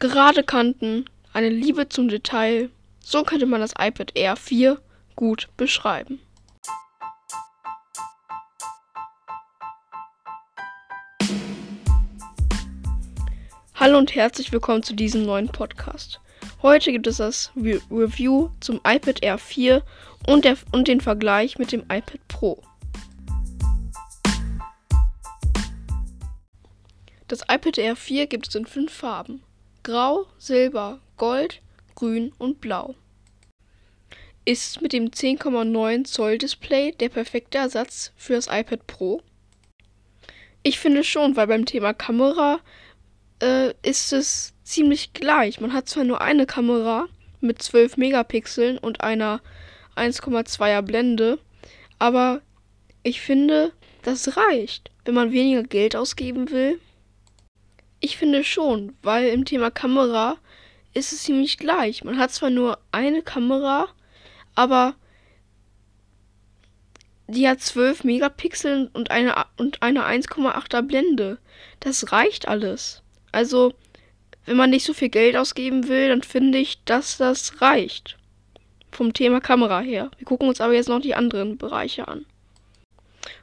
Gerade Kanten, eine Liebe zum Detail, so könnte man das iPad Air 4 gut beschreiben. Hallo und herzlich willkommen zu diesem neuen Podcast. Heute gibt es das Re Review zum iPad Air 4 und, der, und den Vergleich mit dem iPad Pro. Das iPad Air 4 gibt es in fünf Farben. Grau, Silber, Gold, Grün und Blau. Ist mit dem 10,9 Zoll Display der perfekte Ersatz für das iPad Pro? Ich finde schon, weil beim Thema Kamera äh, ist es ziemlich gleich. Man hat zwar nur eine Kamera mit 12 Megapixeln und einer 1,2er Blende, aber ich finde, das reicht, wenn man weniger Geld ausgeben will ich finde schon, weil im Thema Kamera ist es ziemlich gleich. Man hat zwar nur eine Kamera, aber die hat 12 Megapixel und eine, und eine 1,8er Blende. Das reicht alles. Also, wenn man nicht so viel Geld ausgeben will, dann finde ich, dass das reicht. Vom Thema Kamera her. Wir gucken uns aber jetzt noch die anderen Bereiche an.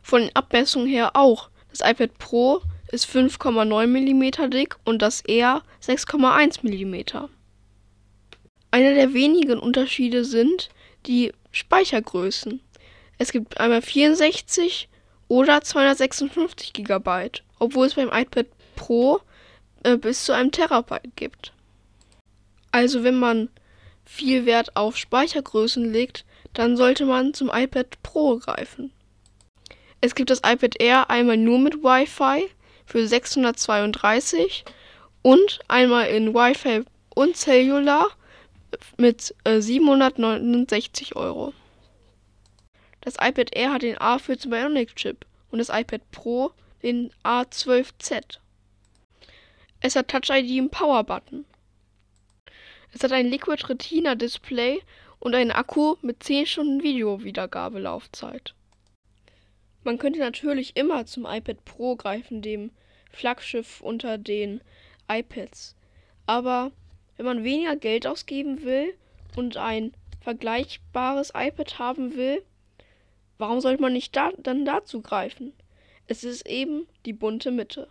Von den Abmessungen her auch. Das iPad Pro ist 5,9 mm dick und das R 6,1 mm. Einer der wenigen Unterschiede sind die Speichergrößen. Es gibt einmal 64 oder 256 GB, obwohl es beim iPad Pro äh, bis zu einem Terabyte gibt. Also wenn man viel Wert auf Speichergrößen legt, dann sollte man zum iPad Pro greifen. Es gibt das iPad Air einmal nur mit Wi-Fi für 632 und einmal in Wi-Fi und Cellular mit äh, 769 Euro. Das iPad Air hat den A14 Bionic Chip und das iPad Pro den A12Z. Es hat Touch ID im Power Button. Es hat ein Liquid Retina Display und einen Akku mit 10 Stunden Videowiedergabelaufzeit. Man könnte natürlich immer zum iPad Pro greifen, dem Flaggschiff unter den iPads. Aber wenn man weniger Geld ausgeben will und ein vergleichbares iPad haben will, warum sollte man nicht da, dann dazu greifen? Es ist eben die bunte Mitte.